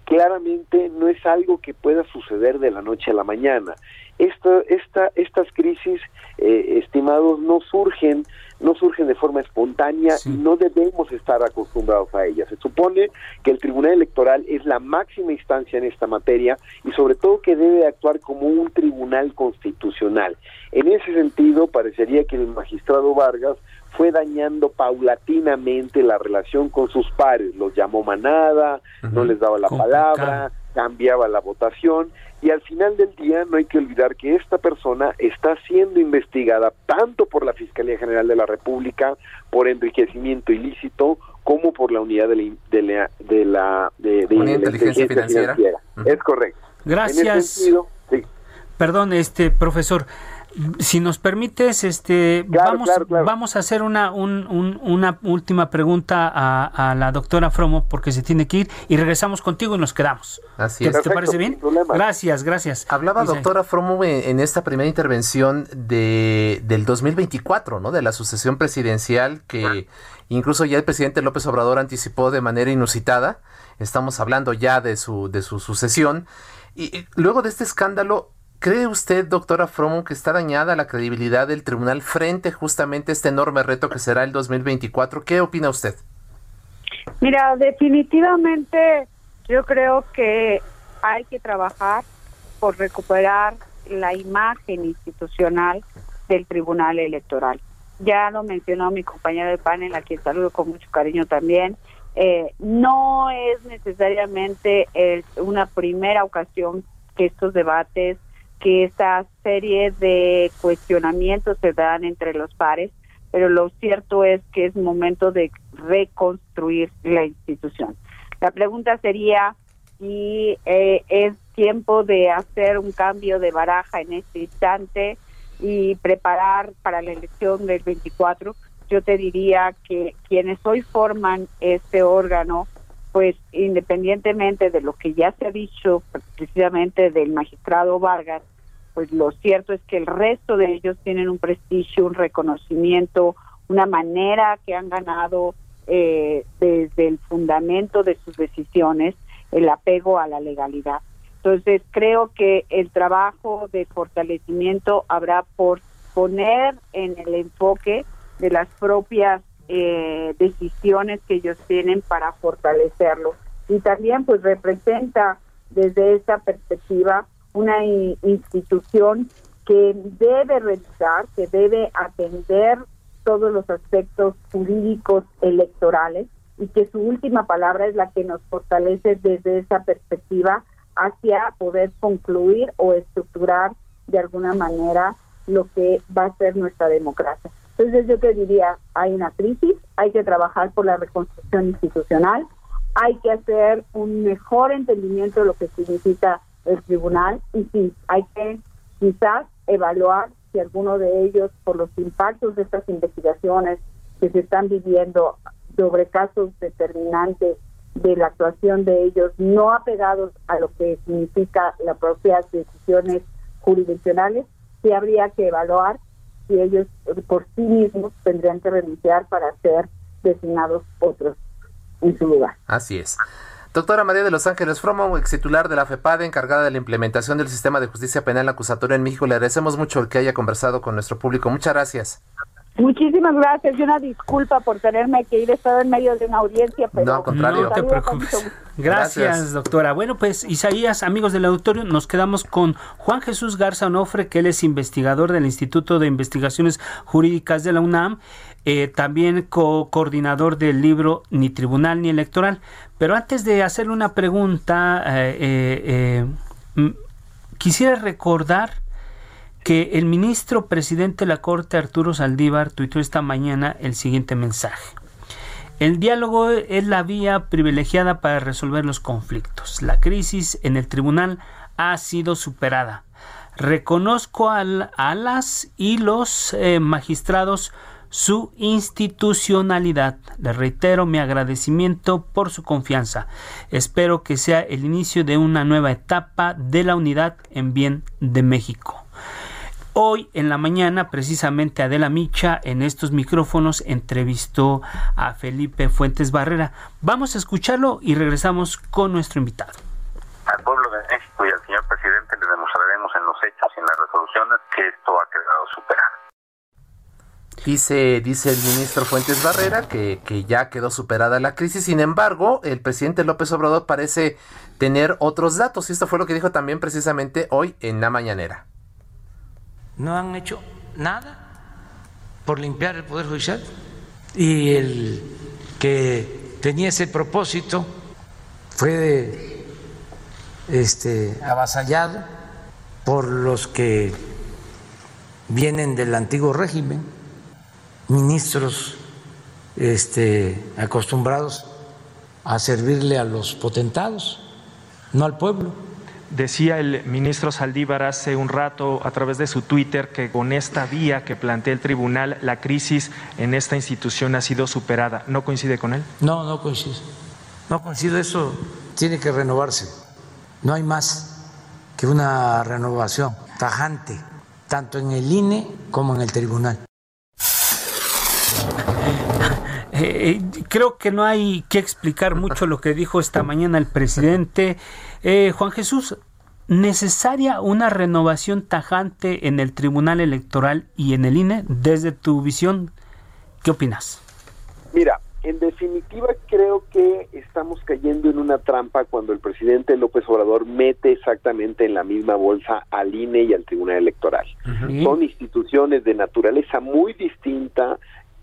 claramente no es algo que pueda suceder de la noche a la mañana. Esta, esta, estas crisis, eh, estimados, no surgen, no surgen de forma espontánea y no debemos estar acostumbrados a ellas. Se supone que el Tribunal Electoral es la máxima instancia en esta materia y sobre todo que debe actuar como un tribunal constitucional. En ese sentido, parecería que el magistrado Vargas fue dañando paulatinamente la relación con sus pares, los llamó manada, no les daba la palabra, cambiaba la votación y al final del día no hay que olvidar que esta persona está siendo investigada tanto por la Fiscalía General de la República por enriquecimiento ilícito como por la unidad de la de la, de, inteligencia, financiera. Es correcto. Gracias. Perdón, este profesor, si nos permites, este, vamos, vamos a hacer una, una última pregunta a, la doctora Fromo porque se tiene que ir y regresamos contigo y nos quedamos. Así es. ¿Te parece bien? Gracias, gracias. Hablaba doctora Fromo en, esta primera intervención de, del 2024, ¿no? De la sucesión presidencial que incluso ya el presidente López Obrador anticipó de manera inusitada. Estamos hablando ya de su, de su sucesión. Y luego de este escándalo, ¿Cree usted, doctora Fromo, que está dañada la credibilidad del tribunal frente justamente a este enorme reto que será el 2024? ¿Qué opina usted? Mira, definitivamente yo creo que hay que trabajar por recuperar la imagen institucional del Tribunal Electoral. Ya lo mencionó mi compañera de panel, a quien saludo con mucho cariño también. Eh, no es necesariamente una primera ocasión que estos debates que esta serie de cuestionamientos se dan entre los pares, pero lo cierto es que es momento de reconstruir la institución. La pregunta sería si eh, es tiempo de hacer un cambio de baraja en este instante y preparar para la elección del 24. Yo te diría que quienes hoy forman este órgano, pues independientemente de lo que ya se ha dicho precisamente del magistrado Vargas, pues lo cierto es que el resto de ellos tienen un prestigio, un reconocimiento, una manera que han ganado eh, desde el fundamento de sus decisiones, el apego a la legalidad. Entonces creo que el trabajo de fortalecimiento habrá por poner en el enfoque de las propias eh, decisiones que ellos tienen para fortalecerlo. Y también pues representa desde esa perspectiva una institución que debe revisar, que debe atender todos los aspectos jurídicos electorales y que su última palabra es la que nos fortalece desde esa perspectiva hacia poder concluir o estructurar de alguna manera lo que va a ser nuestra democracia. Entonces yo te diría, hay una crisis, hay que trabajar por la reconstrucción institucional, hay que hacer un mejor entendimiento de lo que significa el tribunal y sí, hay que quizás evaluar si alguno de ellos, por los impactos de estas investigaciones que se están viviendo sobre casos determinantes de la actuación de ellos, no apegados a lo que significa las propias decisiones jurisdiccionales, sí habría que evaluar si ellos por sí mismos tendrían que renunciar para ser designados otros en su lugar. Así es. Doctora María de Los Ángeles Fromo, ex titular de la FEPADE, encargada de la implementación del sistema de justicia penal acusatoria en México, le agradecemos mucho el que haya conversado con nuestro público. Muchas gracias. Muchísimas gracias y una disculpa por tenerme que ir, estado en medio de una audiencia, pero no, al contrario. No te preocupes. Gracias, doctora. Bueno, pues Isaías, amigos del auditorio, nos quedamos con Juan Jesús Garza Onofre, que él es investigador del Instituto de Investigaciones Jurídicas de la UNAM, eh, también co coordinador del libro Ni Tribunal ni Electoral. Pero antes de hacerle una pregunta, eh, eh, quisiera recordar que el ministro presidente de la Corte, Arturo Saldívar, tuitó esta mañana el siguiente mensaje. El diálogo es la vía privilegiada para resolver los conflictos. La crisis en el tribunal ha sido superada. Reconozco a las y los eh, magistrados su institucionalidad. Le reitero mi agradecimiento por su confianza. Espero que sea el inicio de una nueva etapa de la unidad en bien de México. Hoy en la mañana, precisamente Adela Micha en estos micrófonos entrevistó a Felipe Fuentes Barrera. Vamos a escucharlo y regresamos con nuestro invitado. Al pueblo de México y al señor presidente le demostraremos en los hechos y en las resoluciones que esto ha quedado superado. Dice, dice el ministro Fuentes Barrera que, que, ya quedó superada la crisis. Sin embargo, el presidente López Obrador parece tener otros datos. Y esto fue lo que dijo también precisamente hoy en la mañanera no han hecho nada por limpiar el Poder Judicial. Y el que tenía ese propósito fue este, avasallado por los que vienen del antiguo régimen, ministros este, acostumbrados a servirle a los potentados, no al pueblo. Decía el ministro Saldívar hace un rato a través de su Twitter que con esta vía que plantea el tribunal la crisis en esta institución ha sido superada. ¿No coincide con él? No, no coincide. No coincide, eso tiene que renovarse. No hay más que una renovación tajante, tanto en el INE como en el tribunal. Eh, creo que no hay que explicar mucho lo que dijo esta mañana el presidente. Eh, Juan Jesús, ¿necesaria una renovación tajante en el Tribunal Electoral y en el INE desde tu visión? ¿Qué opinas? Mira, en definitiva creo que estamos cayendo en una trampa cuando el presidente López Obrador mete exactamente en la misma bolsa al INE y al Tribunal Electoral. Son instituciones de naturaleza muy distinta,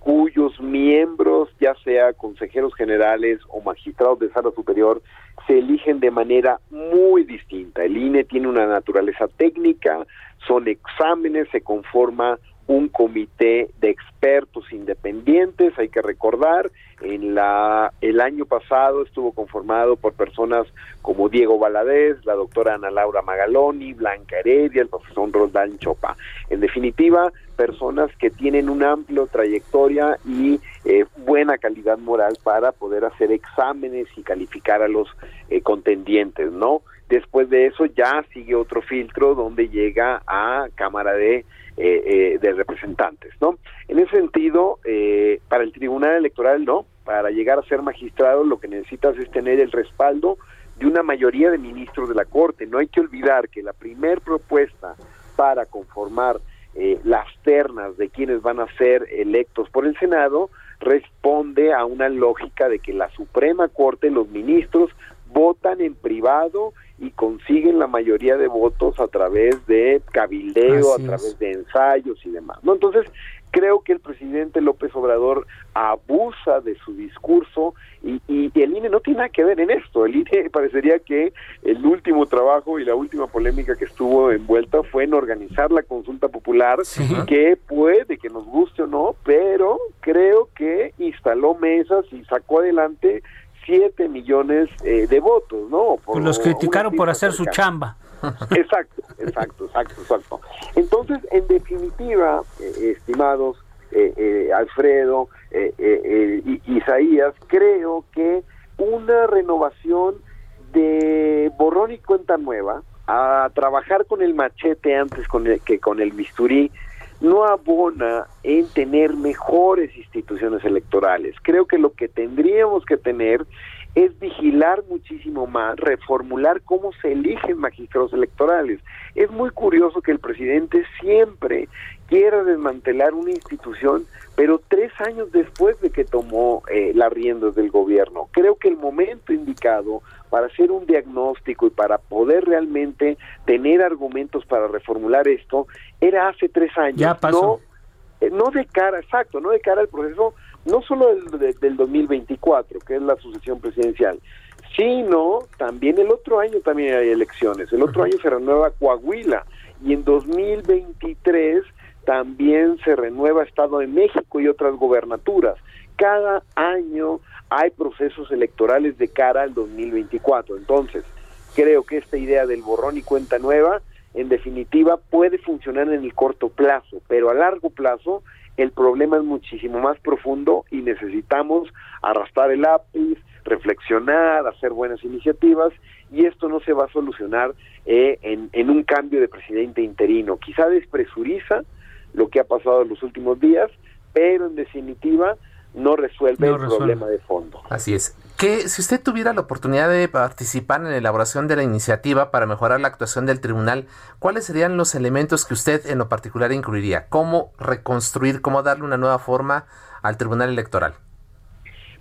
cuyos miembros, ya sea consejeros generales o magistrados de sala superior, se eligen de manera muy distinta. El INE tiene una naturaleza técnica, son exámenes, se conforma un comité de expertos independientes, hay que recordar, en la el año pasado estuvo conformado por personas como Diego Valadez, la doctora Ana Laura Magaloni, Blanca Heredia, el profesor Roldán Chopa. En definitiva, personas que tienen una amplia trayectoria y eh, buena calidad moral para poder hacer exámenes y calificar a los eh, contendientes, ¿no? Después de eso ya sigue otro filtro donde llega a Cámara de eh, eh, de representantes, ¿no? En ese sentido, eh, para el Tribunal Electoral, no, para llegar a ser magistrado lo que necesitas es tener el respaldo de una mayoría de ministros de la Corte. No hay que olvidar que la primer propuesta para conformar las ternas de quienes van a ser electos por el Senado responde a una lógica de que la Suprema Corte, los ministros, votan en privado y consiguen la mayoría de votos a través de cabildeo, a través de ensayos y demás. ¿no? Entonces, creo que el presidente López Obrador abusa de su discurso y, el INE no tiene nada que ver en esto. El INE parecería que el último trabajo y la última polémica que estuvo envuelta fue en organizar la consulta popular, que puede que nos guste o no, pero creo que instaló mesas y sacó adelante 7 millones eh, de votos, ¿no? Por, los criticaron por hacer su chamba. Exacto, exacto, exacto, exacto. Entonces, en definitiva, eh, estimados eh, eh, Alfredo, y Isaías, creo que una renovación de borrón y cuenta nueva, a trabajar con el machete antes con que con el bisturí, no abona en tener mejores instituciones electorales. Creo que lo que tendríamos que tener es vigilar muchísimo más, reformular cómo se eligen magistrados electorales. Es muy curioso que el presidente siempre quiera desmantelar una institución, pero tres años después de que tomó eh, las riendas del gobierno. Creo que el momento indicado para hacer un diagnóstico y para poder realmente tener argumentos para reformular esto era hace tres años. Ya pasó. No, eh, no de cara, exacto, no de cara al proceso no solo del, del 2024, que es la sucesión presidencial, sino también el otro año también hay elecciones. El otro año se renueva Coahuila y en 2023 también se renueva Estado de México y otras gobernaturas. Cada año hay procesos electorales de cara al 2024. Entonces, creo que esta idea del borrón y cuenta nueva, en definitiva, puede funcionar en el corto plazo, pero a largo plazo el problema es muchísimo más profundo y necesitamos arrastrar el lápiz, reflexionar, hacer buenas iniciativas y esto no se va a solucionar eh, en, un cambio de presidente interino. Quizá despresuriza lo que ha pasado en los últimos días, pero en definitiva no resuelve el problema de fondo. Así es. Que si usted tuviera la oportunidad de participar en la elaboración de la iniciativa para mejorar la actuación del tribunal, ¿cuáles serían los elementos que usted en lo particular incluiría? ¿Cómo reconstruir, cómo darle una nueva forma al tribunal electoral?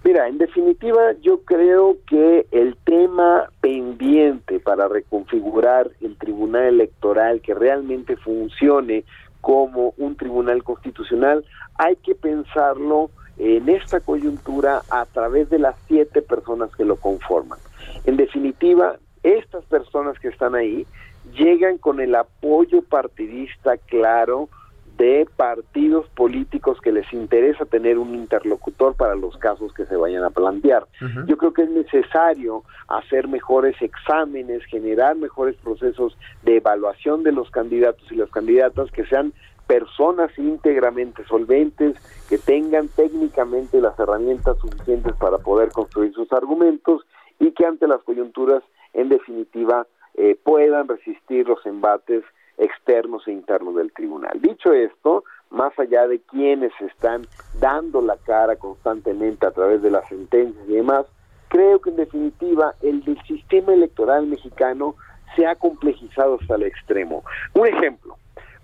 Mira, en definitiva yo creo que el tema pendiente para reconfigurar el tribunal electoral que realmente funcione como un tribunal constitucional, hay que pensarlo en esta coyuntura a través de las siete personas que lo conforman. En definitiva, estas personas que están ahí llegan con el apoyo partidista claro de partidos políticos que les interesa tener un interlocutor para los casos que se vayan a plantear. Yo creo que es necesario hacer mejores exámenes, generar mejores procesos de evaluación de los candidatos y las candidatas que sean personas íntegramente solventes, que tengan técnicamente las herramientas suficientes para poder construir sus argumentos y que ante las coyunturas, en definitiva, eh, puedan resistir los embates externos e internos del tribunal. Dicho esto, más allá de quienes están dando la cara constantemente a través de las sentencias y demás, creo que en definitiva el, el sistema electoral mexicano se ha complejizado hasta el extremo. Un ejemplo,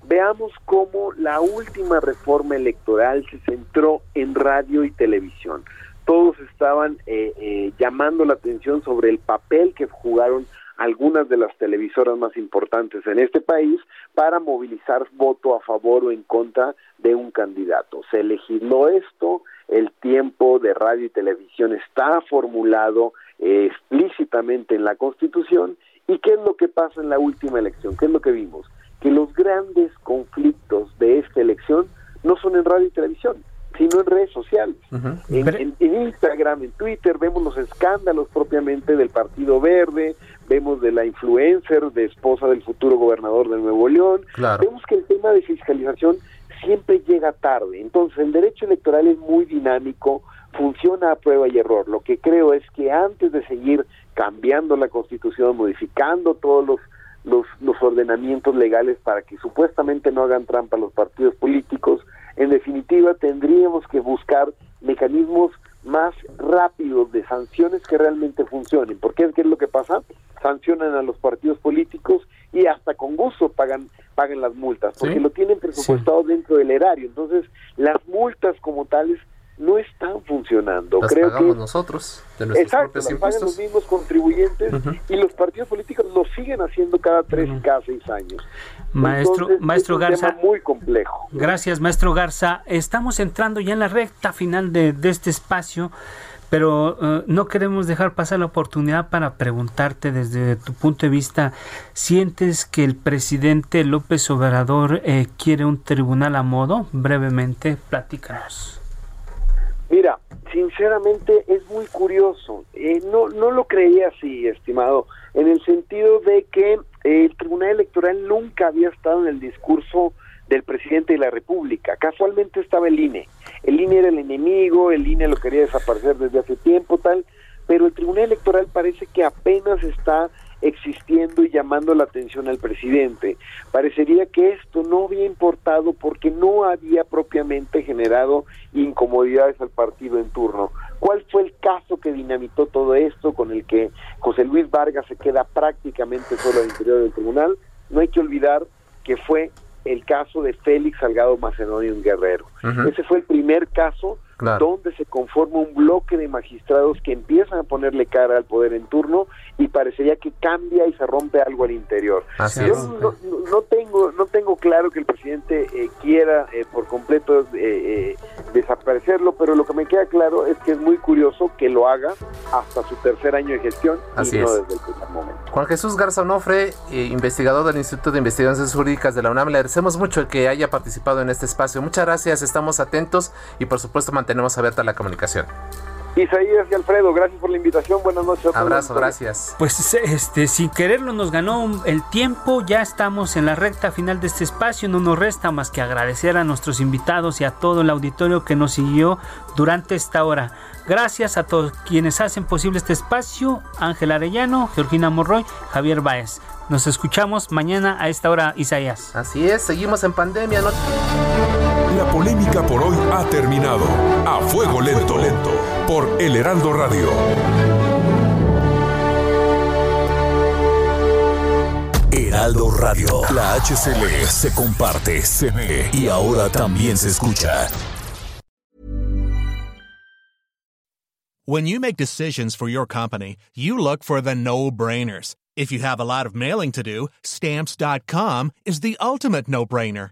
Veamos cómo la última reforma electoral se centró en radio y televisión. Todos estaban eh, eh, llamando la atención sobre el papel que jugaron algunas de las televisoras más importantes en este país para movilizar voto a favor o en contra de un candidato. Se legisló esto, el tiempo de radio y televisión está formulado eh, explícitamente en la Constitución. ¿Y qué es lo que pasa en la última elección? ¿Qué es lo que vimos? Que los grandes conflictos de esta elección no son en radio y televisión, sino en redes sociales. en, Instagram, en Twitter, vemos los escándalos propiamente del Partido Verde, vemos de la influencer de esposa del futuro gobernador de Nuevo León, vemos que el tema de fiscalización siempre llega tarde. Entonces, el derecho electoral es muy dinámico, funciona a prueba y error. Lo que creo es que antes de seguir cambiando la constitución, modificando todos los los, los ordenamientos legales para que supuestamente no hagan trampa los partidos políticos. En definitiva, tendríamos que buscar mecanismos más rápidos de sanciones que realmente funcionen. Porque es que es lo que pasa, sancionan a los partidos políticos y hasta con gusto pagan pagan las multas, porque lo tienen presupuestado dentro del erario. Entonces, las multas como tales no están funcionando. Las Creo pagamos que nosotros, de nuestros Exacto, propios las pagan los mismos contribuyentes y los partidos políticos lo siguen haciendo cada tres cada seis años. Maestro, Entonces, maestro es un Garza. tema muy complejo. Gracias, maestro Garza. Estamos entrando ya en la recta final de, de este espacio, pero eh, no queremos dejar pasar la oportunidad para preguntarte desde tu punto de vista, ¿sientes que el presidente López Obrador eh, quiere un tribunal a modo? Brevemente, platícanos. Mira, sinceramente es muy curioso. Eh, no, no lo creía así, estimado, en el sentido de que eh, el Tribunal Electoral nunca había estado en el discurso del presidente de la República. Casualmente estaba el INE. El INE era el enemigo, el INE lo quería desaparecer desde hace tiempo, tal, pero el Tribunal Electoral parece que apenas está existiendo y llamando la atención al presidente. Parecería que esto no había importado porque no había propiamente generado incomodidades al partido en turno. ¿Cuál fue el caso que dinamitó todo esto con el que José Luis Vargas se queda prácticamente solo al interior del tribunal? No hay que olvidar que fue el caso de Félix Salgado Macedonio Guerrero. Ese fue el primer caso Claro. donde se conforma un bloque de magistrados que empiezan a ponerle cara al poder en turno y parecería que cambia y se rompe algo al interior. Así Yo no- no tengo no tengo claro que el presidente eh, quiera eh, por completo eh, eh, desaparecerlo, pero lo que me queda claro es que es muy curioso que lo haga hasta su tercer año de gestión Así y no es. desde el primer momento. Juan Jesús Garza Onofre, eh, investigador del Instituto de Investigaciones Jurídicas de la UNAM, le agradecemos mucho que haya participado en este espacio. Muchas gracias, estamos atentos y por supuesto mantenemos abierta la comunicación. Isaías y Alfredo, gracias por la invitación. Buenas noches. a todos. Abrazo, gracias. Pues este, sin quererlo nos ganó el tiempo, ya estamos en la recta final de este espacio, no nos resta más que agradecer a nuestros invitados y a todo el auditorio que nos siguió durante esta hora. Gracias a todos quienes hacen posible este espacio, Ángel Arellano, Georgina Morroy, Javier Baez. Nos escuchamos mañana a esta hora, Isaías. Así es, seguimos en pandemia, ¿no? La polémica por hoy ha terminado. A fuego lento, lento, por El Heraldo Radio. Heraldo Radio. La HCL se comparte, se ve y ahora también se escucha. When you make decisions for your company, you look for the no-brainers. If you have a lot of mailing to do, stamps.com is the ultimate no-brainer.